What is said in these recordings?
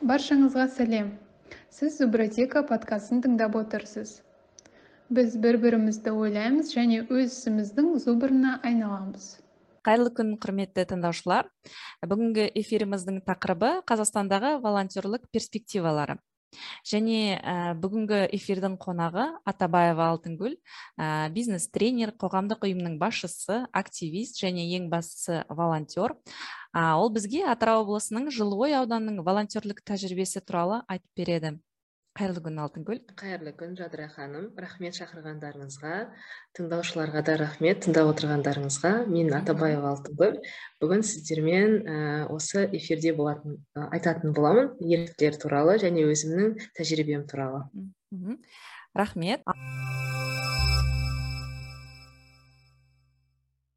баршаңызға сәлем. Сіз зубротека подкастын тыңдап отырсыз. Біз бір бірімізді ойлаймыз және өз ісіміздің зубрына айналамыз. Қайырлы күн құрметті тыңдаушылар. Бүгінгі эфиріміздің тақырыбы қазақстандағы волонтерлік перспективалары. Және ә, бүгінгі эфирдің қонағы атабаева алтынгүл ә, бизнес тренер қоғамдық ұйымның басшысы активист және ең бастысы волонтер. Ә, ол бізге атырау облысының жылыой ауданының волонтерлік тәжірибесі туралы айтып береді. Қайырлы күн алтынгүл қайырлы күн жадыра ханым. Рахмет шақырғандарыңызға. Тыңдаушыларға да рахмет тыңдап отырғандарыңызға. Мен атабаева алтынгүл бүгін сіздермен ә, осы эфирде болатын айтатын боламын. Еріктілер туралы және өзімнің тәжірибем туралы. Рахмет.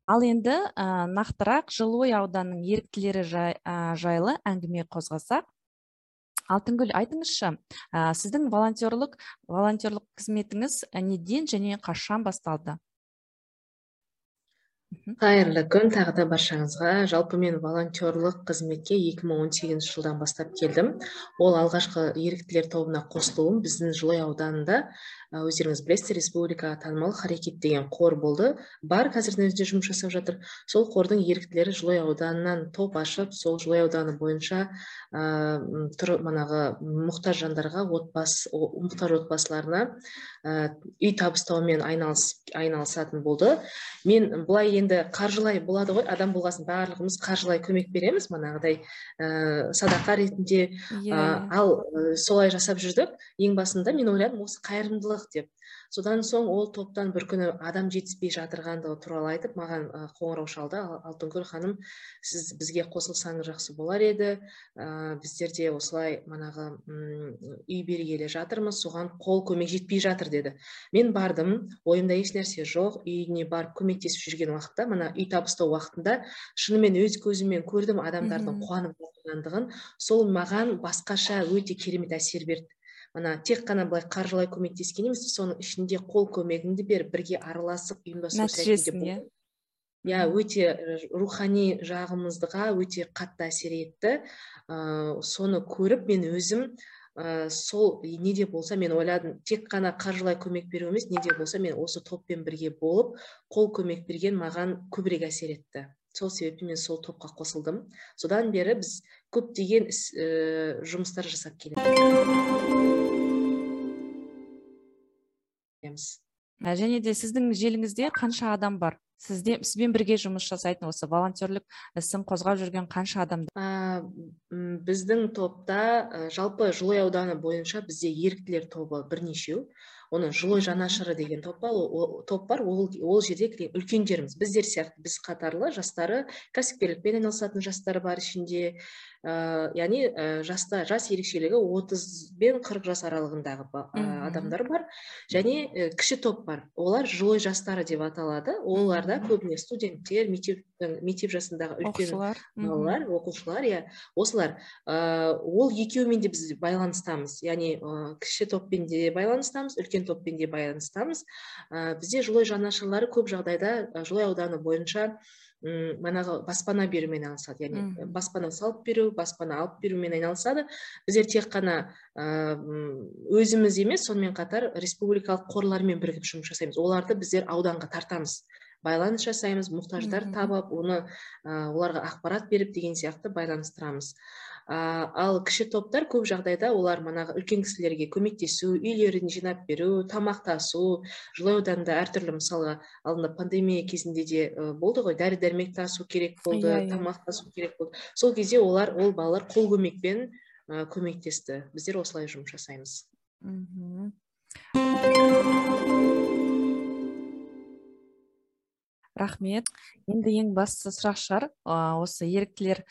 Ал енді ә, нақтырақ жылыой ауданының еріктілері жай, жайлы әңгіме қозғасақ. Алтынгүл айтыңызшы. Ә, сіздің волонтерлық волонтерлық қызметіңіз неден және қашан басталды? Қайырлы күн. Тағы да баршаңызға. Жалпы мен волонтерлық қызметке 2018 жылдан бастап келдім. Ол алғашқы еріктілер тобына қосылуым біздің жылой ауданында өздеріңіз білесіздер республикаға танымал харекет деген қор болды. Бар қазірдің өзінде жұмыс жасап жатыр. Сол қордың еріктілері жылой ауданынан топ ашып сол жылой ауданы бойынша ә, тұр манағы мұқтаж жандарға отбасы мұқтаж отбасыларына ә, үй табыстаумен айналыс, айналысатын болды. Мен былай енді қаржылай болады ғой адам болғасын барлығымыз қаржылай көмек береміз манағыдай ә, садақа ретінде yeah. Иә. ал солай жасап жүрдік ең басында мен ойладым осы қайырымдылық деп содан соң ол топтан бір күні адам жетіспей жатырғандығы туралы айтып маған қоңырау шалды. Алтынгүл ханым сіз бізге қосылсаңыз жақсы болар еді. Ә, біздер де осылай манағы үй бергелі жатырмыз. Соған қол көмек жетпей жатыр деді. Мен бардым. Ойымда еш нәрсе жоқ. Үйіне барып көмектесіп жүрген уақытта мына үй табыстау уақытында шынымен өз көзіммен көрдім адамдардың қуанып жатқандығын сол маған басқаша өте керемет әсер берді. Мына тек қана былай қаржылай көмектескен емес соның ішінде қол көмегіңді беріп бірге араласып ұйымдастыру нәтижесін иә. Иә өте рухани жағымыздыға өте қатты әсер етті. Ә, соны көріп мен өзім ә, сол не де болса мен ойладым тек қана қаржылай көмек беру емес не де болса мен осы топпен бірге болып қол көмек берген маған көбірек әсер етті. Сол себепті мен сол топқа қосылдым. Содан бері біз көптеген іс ә, жұмыстар жасап келеміз. Және де сіздің желіңізде қанша адам бар? Сізде сізбен бірге жұмыс жасайтын осы волонтерлік ісін қозғап жүрген қанша адам ә, біздің топта ә, жалпы жылой ауданы бойынша бізде еріктілер тобы бірнешеу. Оны жылой жанашыры деген топ бар ол, топ бар. Ол, ол жерде үлкендеріміз біздер сияқты біз қатарлы жастары кәсіпкерлікпен айналысатын жастар бар ішінде. Ә, яғни ә, жаста жас ерекшелігі отыз бен қырық жас аралығындағы ә, адамдар бар. Және ә, кіші топ бар. Олар жылой жастары деп аталады. Оларда көбіне студенттер мектеп мектеп жасындағы үлкен балалар оқушылар иә. Осылар ә, ол екеуімен де біз байланыстамыз. Яғни ә, кіші топпен де байланыстамыз үлкен топпен де байланыстамыз. Ә, бізде жылой жанашырлары көп жағдайда жылой ауданы бойынша манағы баспана берумен айналысады. Яғни баспана салып беру баспана алып берумен айналысады. Біздер тек қана өзіміз емес сонымен қатар республикалық қорлармен бірігіп жұмыс жасаймыз. Оларды біздер ауданға тартамыз байланыс жасаймыз мұқтаждар табып оны ә, оларға ақпарат беріп деген сияқты байланыстырамыз. Ал кіші топтар көп жағдайда олар манағы үлкен кісілерге көмектесу үйлерін жинап беру тамақтасу жылой ауданында әртүрлі мысалға алдында пандемия кезінде де болды ғой. Дәрі дәрмек тасу керек болды иә. Иә. тамақ тасу керек болды. Сол кезде олар ол балалар қол көмекпен көмектесті. Біздер осылай жұмыс жасаймыз. Рахмет. Енді ең басты сұрақ шығар. Осы еріктілер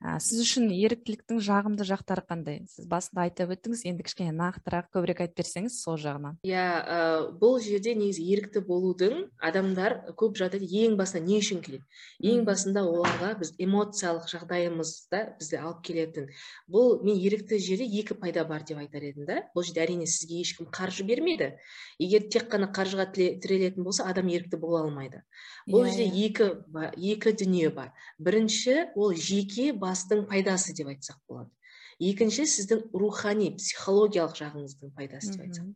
ә, сіз үшін еріктіліктің жағымды жақтары қандай? Сіз басында айтып өттіңіз енді кішкене нақтырақ көбірек айтып берсеңіз сол жағынан. Иә ә, бұл жерде негізі ерікті болудың адамдар көп жағдайда ең басында не үшін келеді? Ең басында оларға біз эмоциялық жағдайымызда бізді алып келетін. Бұл мен ерікті жерде екі пайда бар деп айтар едім да. Бұл жерде әрине сізге ешкім қаржы бермейді. Егер тек қана қаржыға тірелетін болса адам ерікті бола алмайды. Бұл жерде иә, иә. екі екі дүние бар. Бірінші ол жеке бастың пайдасы деп айтсақ болады. Екінші сіздің рухани психологиялық жағыңыздың пайдасы деп айтсам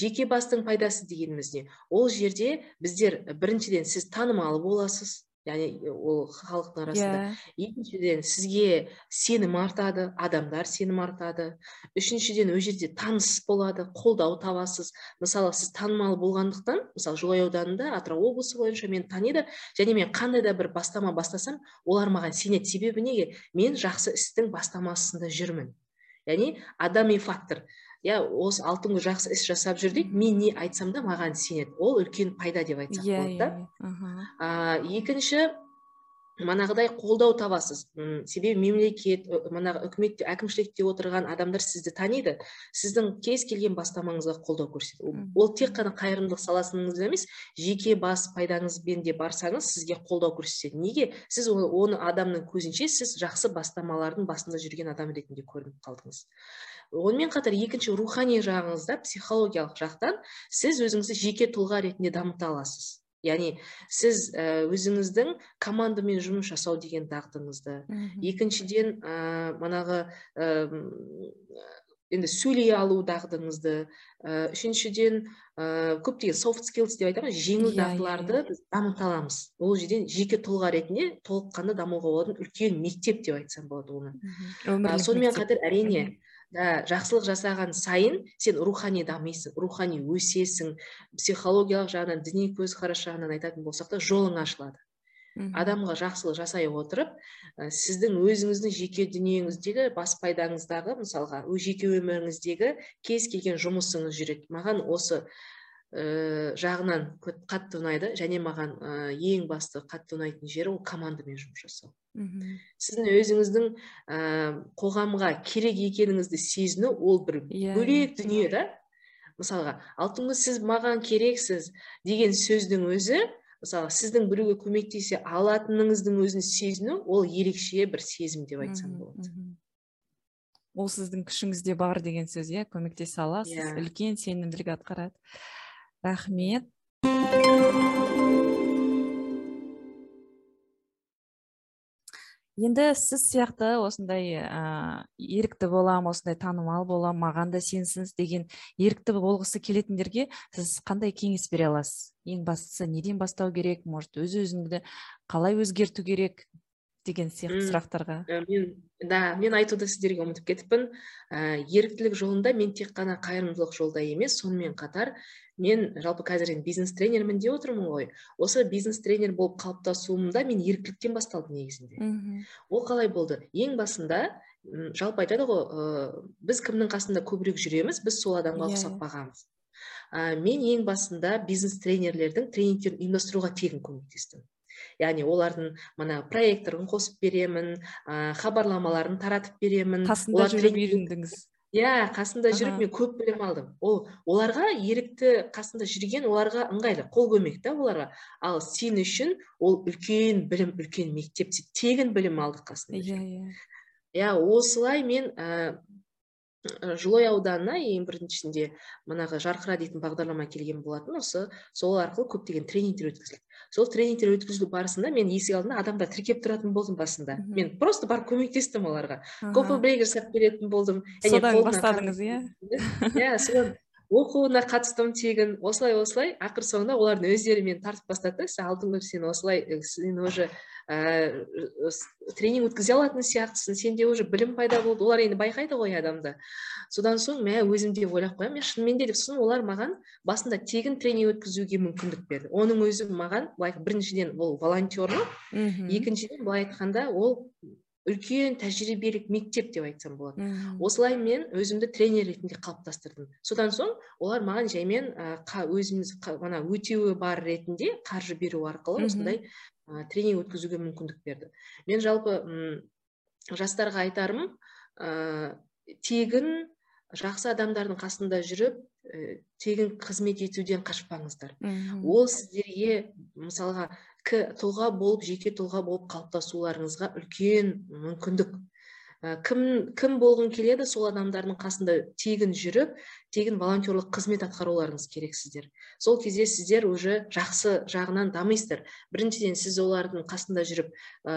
жеке бастың пайдасы дегеніміз не? Ол жерде біздер біріншіден сіз танымал боласыз. Яғни ол халықтың арасында. Yeah. Иә. екіншіден сізге сенім артады адамдар сенім артады. Үшіншіден ол жерде таныс болады қолдау табасыз. Мысалы сіз танымал болғандықтан мысалы жылой ауданында атырау облысы бойынша мені таниды және мен қандай да бір бастама бастасам олар маған сенеді себебі неге? Мен жақсы істің бастамасында жүрмін. Яғни адами фактор. Иә осы алтынгүл жақсы іс жасап жүр дейді мен не айтсам да маған сенеді. Ол үлкен пайда деп айтсақ yeah, болады да. yeah, yeah. екінші манағыдай қолдау табасыз. Үм, себебі мемлекет манағы үкімет әкімшілікте отырған адамдар сізді таниды. Сіздің кез келген бастамаңызға қолдау көрсетеді. Ол тек қана қайырымдылық саласыңызда емес жеке бас пайдаңызбен де барсаңыз сізге қолдау көрсетеді. Неге? Сіз оны адамның көзінше сіз жақсы бастамалардың басында жүрген адам ретінде көрініп қалдыңыз. Онымен қатар екінші рухани жағыңызда психологиялық жақтан сіз өзіңізді жеке тұлға ретінде дамыта аласыз. Яғни сіз өзіңіздің командамен жұмыс жасау деген дағдыңызды екіншіден ә, манағы ә, енді сөйлей алу дағдыңызды. Ә, үшіншіден ә, көптеген софт skills деп айтамыз жеңіл иә, дағдыларды иә, иә. біз дамыта аламыз. Ол жерден жеке тұлға ретінде толыққанды дамуға болатын үлкен мектеп деп айтсам болады оны. Сонымен қатар әрине да жақсылық жасаған сайын сен рухани дамисың рухани өсесің. Психологиялық жағынан діни көзқарас жағынан айтатын болсақ та жолың ашылады. Адамға жақсылық жасай отырып сіздің өзіңіздің жеке дүниеңіздегі бас пайдаңыздағы мысалға жеке өміріңіздегі кез келген жұмысыңыз жүреді. Маған осы ә, жағынан қатты ұнайды және маған ә, ең басты қатты ұнайтын жері ол командамен жұмыс жасау. Мхм сіздің өзіңіздің ә, қоғамға керек екеніңізді сезіну ол бір yeah. Иә, бөлек дүние да мысалға алтынгүл сіз маған керексіз деген сөздің өзі мысалы сіздің біреуге көмектесе алатыныңыздың өзін сезіну ол ерекше бір сезім деп айтсам болады ол сіздің күшіңізде бар деген сөз иә көмектесе аласыз yeah. Иә. үлкен сенімділік атқарады рахмет енді сіз сияқты осындай ә, ерікті болам осындай танымал болам маған да сенсіңіз деген ерікті болғысы келетіндерге сіз қандай кеңес бере аласыз? ең бастысы неден бастау керек? Может өз өзіңді қалай өзгерту керек? Деген сияқты сұрақтарға. Мен да мен айтуды сіздерге ұмытып кетіппін. Ә, еріктілік жолында мен тек қана қайырымдылық жолда емес сонымен қатар мен жалпы қазір енді бизнес тренермін деп отырмын ғой. Осы бизнес тренер болып қалыптасуымда мен еріктіліктен басталды негізінде. Мхм ол қалай болды? Ең басында жалпы айтады ғой ә, біз кімнің қасында көбірек жүреміз біз сол адамға иә, ұқсап иә. бағамыз. Ә, мен ең басында бизнес тренерлердің тренингтерін ұйымдастыруға тегін көмектестім. Яғни олардың мына проекторын қосып беремін ә, хабарламаларын таратып беремін. Қасында жүріп үйрендіңіз. иә қасында жүріп мен көп білім алдым. Ол оларға ерікті қасында жүрген оларға ыңғайлы қол көмек та оларға. Ал сен үшін ол үлкен білім үлкен мектеп тегін білім алдық қасында иә иә. Иә осылай мен жылой ауданына ең біріншісінде манағы жарқыра дейтін бағдарлама келген болатын. Осы сол арқылы көптеген тренингтер өткізілді сол тренингтер өткізілу барысында мен есік алдында адамдар тіркеп тұратын болдым басында. Мен просто барып көмектестім оларға. Кофе брейк жасап беретін болдым. Содан бастадыңыз иә? иә содан оқуына қатыстым тегін осылай осылай. Ақыр соңында олардың өздері мені тартып бастады да сен алтынгүл сен осылай сен уже ә, тренинг өткізе алатын сияқтысың сенде уже білім пайда болды. Олар енді байқайды ғой адамды. Содан соң мә өзім де ойлап қоямын мен шынымен де деп сосын олар маған басында тегін тренинг өткізуге мүмкіндік берді. Оның өзі маған былай біріншіден ол волонтерлық екіншіден былай айтқанда ол үлкен тәжірибелік мектеп деп айтсам болады. Осылай мен өзімді тренер ретінде қалыптастырдым. Содан соң олар маған жаймен ә, өзіміз мана өтеуі бар ретінде қаржы беру арқылы осындай ә, тренинг өткізуге мүмкіндік берді. Мен жалпы м жастарға айтарым ә, тегін жақсы адамдардың қасында жүріп ә, тегін қызмет етуден қашпаңыздар. Ол сіздерге мысалға тұлға болып жеке тұлға болып қалыптасуларыңызға үлкен мүмкіндік. Кім кім болғың келеді сол адамдардың қасында тегін жүріп тегін волонтерлық қызмет атқаруларыңыз керек сіздер. Сол кезде сіздер уже жақсы жағынан дамисыздар. Біріншіден сіз олардың қасында жүріп ә,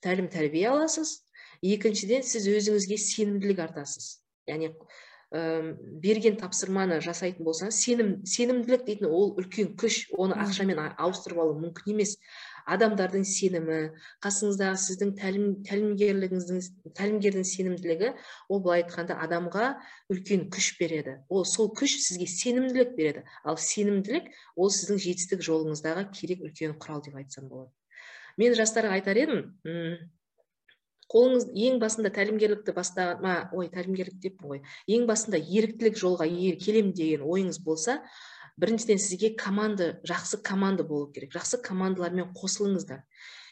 тәлім тәрбие аласыз. Екіншіден сіз өзіңізге сенімділік артасыз. Яғни берген тапсырманы жасайтын болсаңыз сенім сенімділік дейтін ол үлкен күш оны ақшамен ауыстырып алу мүмкін емес. Адамдардың сенімі қасыңыздағы сіздің тәлім тәлімгерлігіңіздің тәлімгердің сенімділігі ол былай айтқанда адамға үлкен күш береді. Ол сол күш сізге сенімділік береді. Ал сенімділік ол сіздің жетістік жолыңыздағы керек үлкен құрал деп айтсам болады. Мен жастарға айтар едім қолыңыз ең басында тәлімгерлікті бастама ой тәлімгерлік деппін ғой? Ең басында еріктілік жолға келем деген ойыңыз болса біріншіден сізге команда жақсы команда болу керек. Жақсы командалармен қосылыңыздар.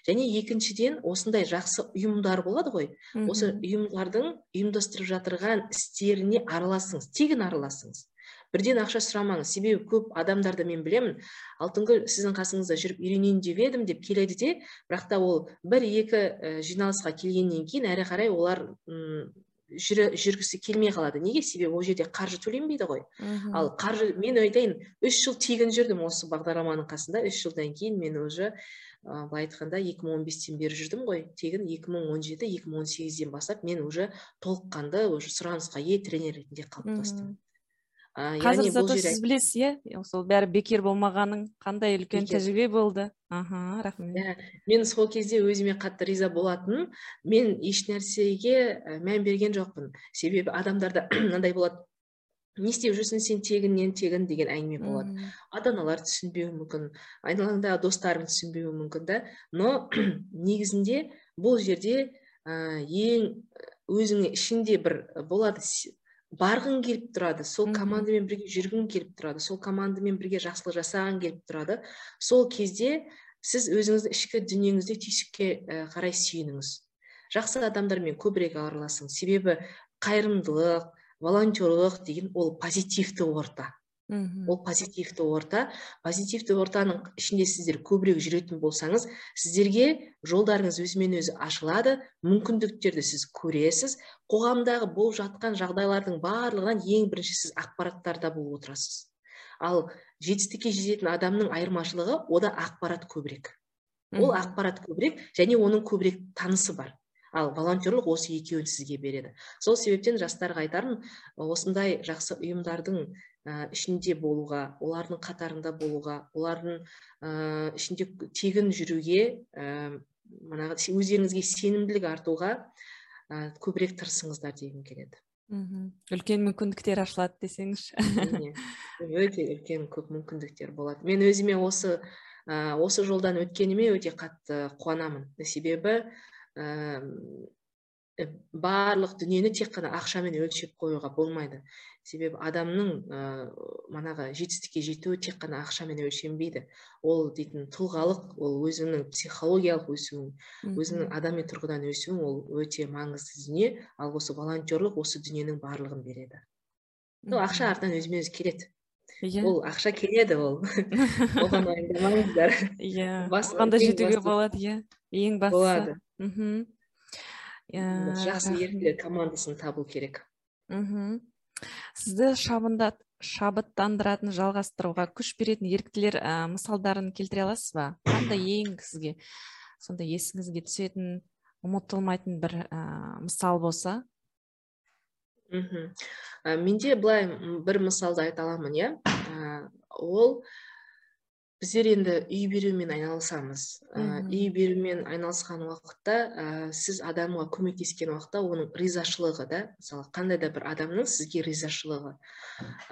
Және екіншіден осындай жақсы ұйымдар болады ғой. Осы ұйымдардың ұйымдастырып жатырған істеріне араласыңыз тегін араласыңыз. Бірден ақша сұрамаңыз. Себебі көп адамдарды мен білемін алтынгүл сіздің қасыңызда жүріп үйренейін деп едім деп келеді де бірақ та ол бір екі жиналысқа келгеннен кейін әрі қарай олар жүрі, жүргісі келмей қалады. Неге? Себебі ол жерде қаржы төленбейді ғой. Ал қаржы мен айтайын үш жыл тегін жүрдім осы бағдарламаның қасында. Үш жылдан кейін мен уже ә, былай айтқанда 2015-тен бері жүрдім ғой. Тегін 2017-2018-ден бастап мен уже толыққанды уже сұранысқа ие тренер ретінде қалыптастым. Қазір зато сіз білесіз иә? Сол бәрі бекер болмағаның қандай үлкен тәжірибе болды. Аха рахмет. Иә мен сол кезде өзіме қатты риза болатынмын мен еш нәрсеге мән берген жоқпын. Себебі адамдарда мынандай болады. Не істеп жүрсің сен тегіннен тегін? деген әңгіме болады. Ата аналар түсінбеуі мүмкін айналаңдағы достарың түсінбеуі мүмкін да. Но негізінде бұл жерде ә, ең өзіңе ішінде бір болады барғың келіп тұрады сол командамен бірге жүргің келіп тұрады сол командамен бірге жақсылық жасағың келіп тұрады. Сол кезде сіз өзіңіздің ішкі дүниеңізде түйсікке қарай сүйеніңіз. Жақсы адамдармен көбірек араласыңыз. Себебі қайырымдылық волонтерлық деген ол позитивті орта. Ол позитивті орта. Позитивті ортаның ішінде сіздер көбірек жүретін болсаңыз сіздерге жолдарыңыз өзімен өзі ашылады мүмкіндіктерді сіз көресіз қоғамдағы болып жатқан жағдайлардың барлығынан ең бірінші сіз ақпараттарда болып отырасыз. Ал жетістікке жететін адамның айырмашылығы ода ақпарат көбірек. Ол ақпарат көбірек және оның көбірек танысы бар. Ал волонтерлық осы екеуін сізге береді. Сол себептен жастарға айтарым осындай жақсы ұйымдардың ішінде болуға олардың қатарында болуға олардың ә, ішінде тегін жүруге ә, манағы өздеріңізге сенімділік артуға ә, көбірек тырысыңыздар дегім келеді. Мхм. Үлкен мүмкіндіктер ашылады десеңізші. Өте үлкен көп мүмкіндіктер болады. Мен өзіме осы ә, осы жолдан өткеніме өте қатты қуанамын. Себебі ә, барлық дүниені тек қана ақшамен өлшеп қоюға болмайды. Себебі адамның ә, манағы жетістікке жетуі тек қана ақшамен өлшенбейді. Ол дейтін тұлғалық ол өзіңнің психологиялық өсуің өзіңнің адами тұрғыдан өсуің ол өте маңызды дүние. Ал осы волонтерлық осы дүниенің барлығын береді. Ол ақша артынан өзімен өзі келеді. Иә. Ол ақша келеді ол. Оған уайымдамаңыздар иә жетуге болады иә. Ең бастысы. болады. Мхм жақсы еріктілер командасын табу керек мхм. Сізді шабында шабыттандыратын жалғастыруға күш беретін еріктілер ә, мысалдарын келтіре аласыз ба? Қандай ең сізге сондай есіңізге түсетін ұмытылмайтын бір ә, мысал болса? Мхм. Менде былай бір мысалды айта аламын иә? Ол біздер енді үй берумен айналысамыз. Үй берумен айналысқан уақытта ә, сіз адамға көмектескен уақытта оның ризашылығы да мысалы қандай да бір адамның сізге ризашылығы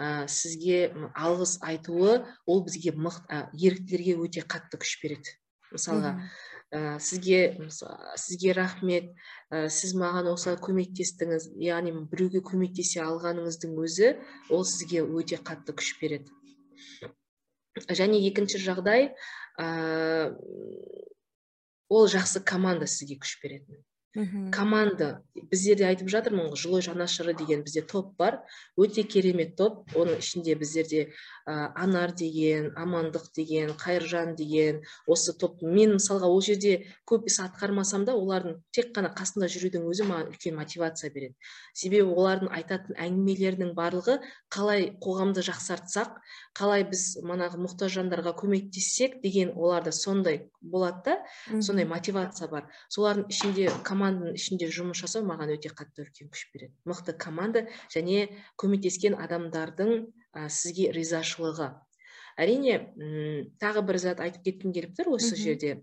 ә, сізге алғыс айтуы ол бізге мық, ә, еріктілерге өте қатты күш береді. Мысалға ә, сізге сізге рахмет ә, сіз маған осылай көмектестіңіз яғни біреуге көмектесе алғаныңыздың өзі ол сізге өте қатты күш береді. Және екінші жағдай ә, ол жақсы команда сізге күш беретін. Команда. Біздерде айтып жатырмын ғой жылой жанашыры деген бізде топ бар. Өте керемет топ. Оның ішінде біздерде ә, анар деген амандық деген қайыржан деген осы топ. Мен мысалға ол жерде көп іс атқармасам да олардың тек қана қасында жүрудің өзі маған үлкен мотивация береді. Себебі олардың айтатын әңгімелерінің барлығы қалай қоғамды жақсартсақ қалай біз манағы мұқтаж жандарға көмектессек деген оларда сондай болады да сондай мотивация бар. Солардың ішінде команда команданың ішінде жұмыс жасау маған өте қатты үлкен күш береді. Мықты команда және көмектескен адамдардың ә, сізге ризашылығы. Әрине тағы бір зат айтып кеткім келіп тұр осы жерде.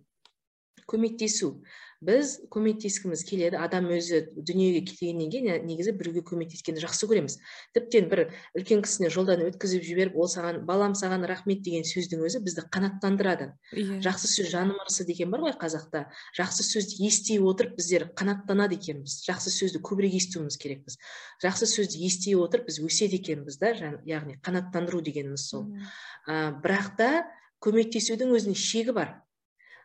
Көмектесу. Біз көмектескіміз келеді адам өзі дүниеге келгеннен кейін негізі біреуге көмектескенді жақсы көреміз. Тіптен бір үлкен кісіні жолдан өткізіп жіберіп ол саған балам саған рахмет деген сөздің өзі бізді қанаттандырады. Yeah. Иә. жақсы сөз жаным ырысы деген бар ғой қазақта. Жақсы сөзді ести отырып біздер қанаттанады екенбіз. Жақсы сөзді көбірек естуіміз керекпіз. Жақсы сөзді ести отырып біз өседі екенбіз да яғни қанаттандыру дегеніміз сол. Ә, бірақ та көмектесудің өзінің шегі бар.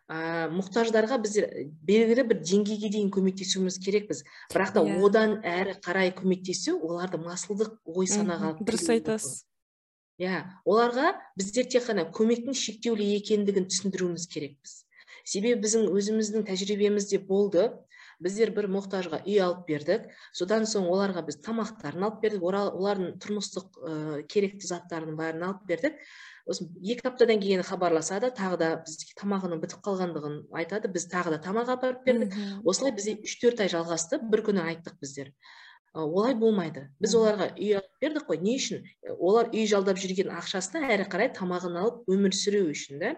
Ә, мұқтаждарға біздер белгілі бір деңгейге дейін көмектесуіміз керекпіз. Бірақ та yeah. Иә. одан әрі қарай көмектесу оларды масылдық ой санаға дұрыс айтасыз. Иә оларға біздер тек қана көмектің шектеулі екендігін түсіндіруіміз керекпіз. Себебі біздің өзіміздің тәжірибемізде болды. Біздер бір мұқтажға үй алып бердік. Содан соң оларға біз тамақтарын алып бердік. Олардың тұрмыстық ә, керекті заттарын бәрін алып бердік. Осы екі аптадан кейін хабарласады тағы да бізге тамағының бітіп қалғандығын айтады. Біз тағы да тамақ апарып бердік. Осылай бізде үш төрт ай жалғасты. бір күні айттық біздер. Олай болмайды. Біз оларға үй алып бердік қой. Не үшін? Олар үй жалдап жүрген ақшасына әрі қарай тамағын алып өмір сүру үшін да.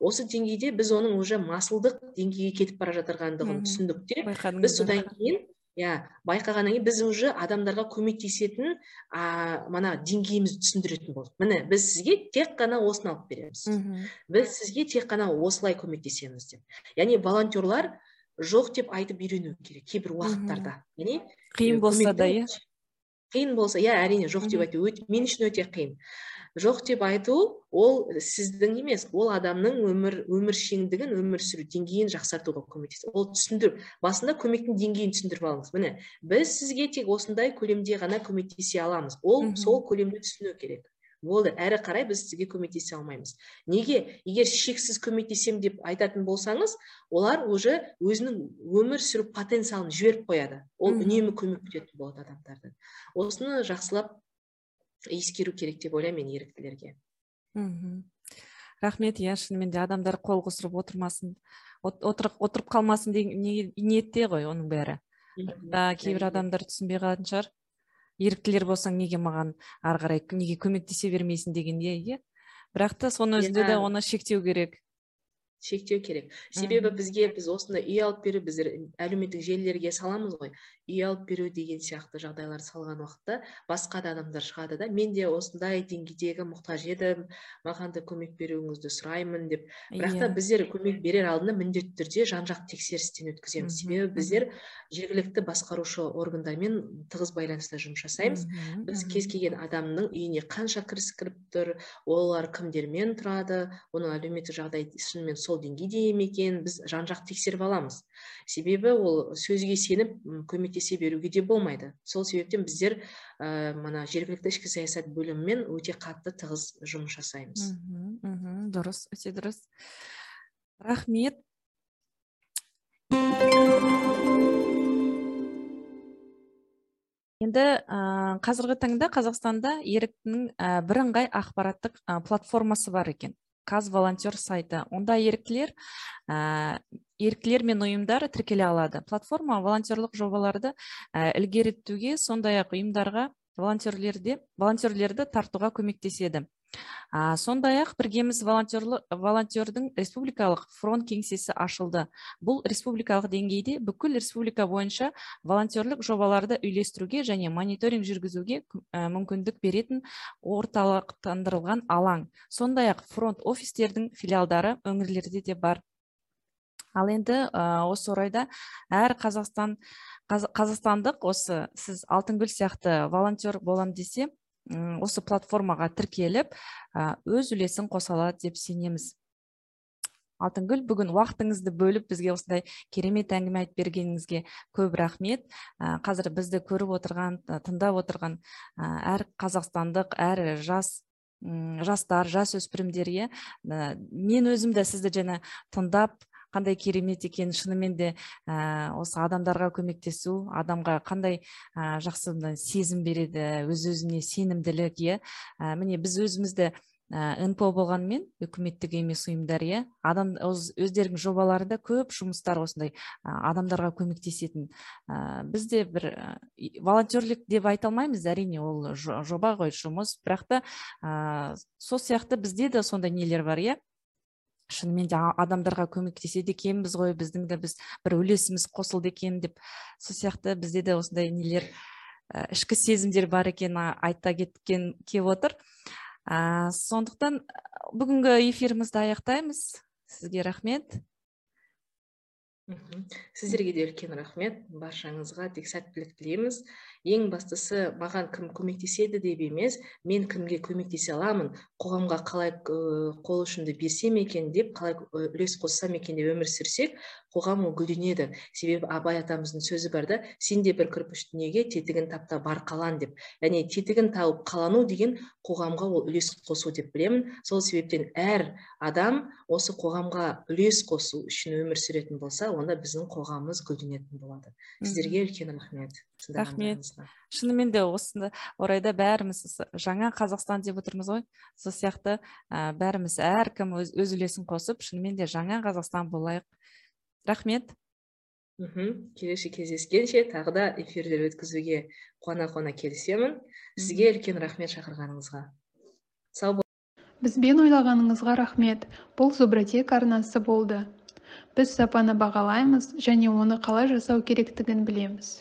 Осы деңгейде біз оның уже масылдық деңгейге кетіп бара жатырғандығын түсіндік те. Біз содан кейін иә байқағаннан кейін біз уже адамдарға көмектесетін а мана деңгейімізді түсіндіретін болдық. Міне біз сізге тек қана осыны алып береміз. Біз сізге тек қана осылай көмектесеміз деп. Яғни волонтерлар жоқ деп айтып үйрену керек кейбір уақыттарда. Яғни қиын болса да иә. қиын болса иә әрине жоқ деп айту мен үшін өте қиын. Жоқ деп айту ол сіздің емес ол адамның өмір өміршеңдігін өмір сүру деңгейін жақсартуға көмектеседі. Ол түсіндіріп басында көмектің деңгейін түсіндіріп алыңыз. Міне біз сізге тек осындай көлемде ғана көмектесе аламыз. Ол сол көлемді түсіну керек. Болды әрі қарай біз сізге көмектесе алмаймыз. Неге? Егер шексіз көмектесем деп айтатын болсаңыз олар уже өзінің өмір сүру потенциалын жіберіп қояды. Ол үнемі көмек күтетін болады адамдардан осыны жақсылап ескеру керек деп ойлаймын мен еріктілерге. Мхм. Рахмет иә шынымен де адамдар қол қусырып отырмасын. Отырып, отырып қалмасын деген ниетте ғой оның бәрі. Да кейбір адамдар түсінбей қалатын шығар. Еріктілер болсаң неге маған ары қарай неге көмектесе бермейсің дегенде иә бірақ та соның өзінде де оны шектеу керек. Шектеу керек. Себебі бізге біз осындай үй алып беру біздер әлеуметтік желілерге саламыз ғой. Үй алып беру деген сияқты жағдайлар салған уақытта басқа да адамдар шығады да. Мен де осындай деңгейдегі мұқтаж едім маған да көмек беруіңізді сұраймын деп. Бірақ та иә. біздер көмек берер алдында міндетті түрде жан жақты тексерістен өткіземіз. Себебі біздер жергілікті басқарушы органдармен тығыз байланыста жұмыс жасаймыз. Біз кез келген адамның үйіне қанша кіріс кіріп тұр олар кімдермен тұрады оның әлеуметтік жағдайы шынымен сол деңгейде ме екен біз жан жақты тексеріп аламыз. Себебі ол сөзге сеніп көмектесе беруге де болмайды. Сол себептен біздер ә, мына жергілікті ішкі саясат бөлімімен өте қатты тығыз жұмыс жасаймыз. Дұрыс өте дұрыс. Рахмет. Енді қазіргі таңда қазақстанда еріктінің ә, бірыңғай ақпараттық платформасы бар екен. Волонтер сайты. Онда еріктілер ә, еріктілер мен ұйымдар тіркеле алады. Платформа волонтерлық жобаларды ә, ілгерітуге сондай ақ ұйымдарға волонтерлерді тартуға көмектеседі. А, сондай ақ біргеміз волонтердің республикалық фронт кеңсесі ашылды. Бұл республикалық деңгейде бүкіл республика бойынша волонтерлік жобаларды үйлестіруге және мониторинг жүргізуге мүмкіндік беретін орталықтандырылған алаң. Сондай ақ фронт офистердің филиалдары өңірлерде де бар. Ал енді осы орайда әр қазақстан қазақстандық осы сіз алтынгүл сияқты волонтер болам десе осы платформаға тіркеліп өз үлесін қоса алады деп сенеміз. Алтынгүл бүгін уақытыңызды бөліп бізге осындай керемет әңгіме айтып бергеніңізге көп рахмет. Қазір бізді көріп отырған тыңдап отырған әр қазақстандық әр жас жастар жас өспірімдер мен өзім де сізді жаңа тыңдап қандай керемет екен шынымен де ә, осы адамдарға көмектесу адамға қандай ә, жақсы сезім береді өз өзіне сенімділік иә. Ә, міне біз өзімізді нпо болғанымен үкіметтік емес ұйымдар иә. Адам өздерінің жобаларында көп жұмыстар осындай адамдарға көмектесетін. Біз де бір волонтерлік деп айта алмаймыз әрине ол жоба ғой жұмыс. Бірақ та сол сияқты бізде де сондай нелер бар иә. Шынымен де адамдарға көмектеседі екенбіз ғой біздің де біз бір үлесіміз қосылды екен деп. Сол сияқты бізде де осындай нелер ішкі сезімдер бар екенін айта кеткен келіп отыр. Ә, сондықтан бүгінгі эфирімізді аяқтаймыз. Сізге рахмет. Сіздерге де үлкен рахмет. Баршаңызға тек сәттілік тілейміз. Ең бастысы маған кім көмектеседі деп емес мен кімге көмектесе аламын қоғамға қалай қол ұшымды берсем екен деп қалай үлес қоссам екен деп өмір сүрсек қоғам ол гүлденеді. Себебі абай атамыздың сөзі бар да сен де бір кірпіш дүниеге тетігін тапта бар қалан деп. Яғни тетігін тауып қалану деген қоғамға ол үлес қосу деп білемін. Сол себептен әр адам осы қоғамға үлес қосу үшін өмір сүретін болса онда біздің қоғамымыз гүлденетін болады. Сіздерге үлкен рахмет рахмет. шынымен де осы орайда бәріміз жаңа қазақстан деп отырмыз ғой. Сол сияқты ә, бәріміз әркім өз, өз үлесін қосып шынымен де жаңа қазақстан болайық. Рахмет. Мхм. Келесі кездескенше тағы да эфирлер өткізуге қуана қуана келісемін. Сізге үлкен рахмет шақырғаныңызға. Сау бол бізбен ойлағаныңызға рахмет. Бұл зубротек арнасы болды. Біз сапаны бағалаймыз және оны қалай жасау керектігін білеміз.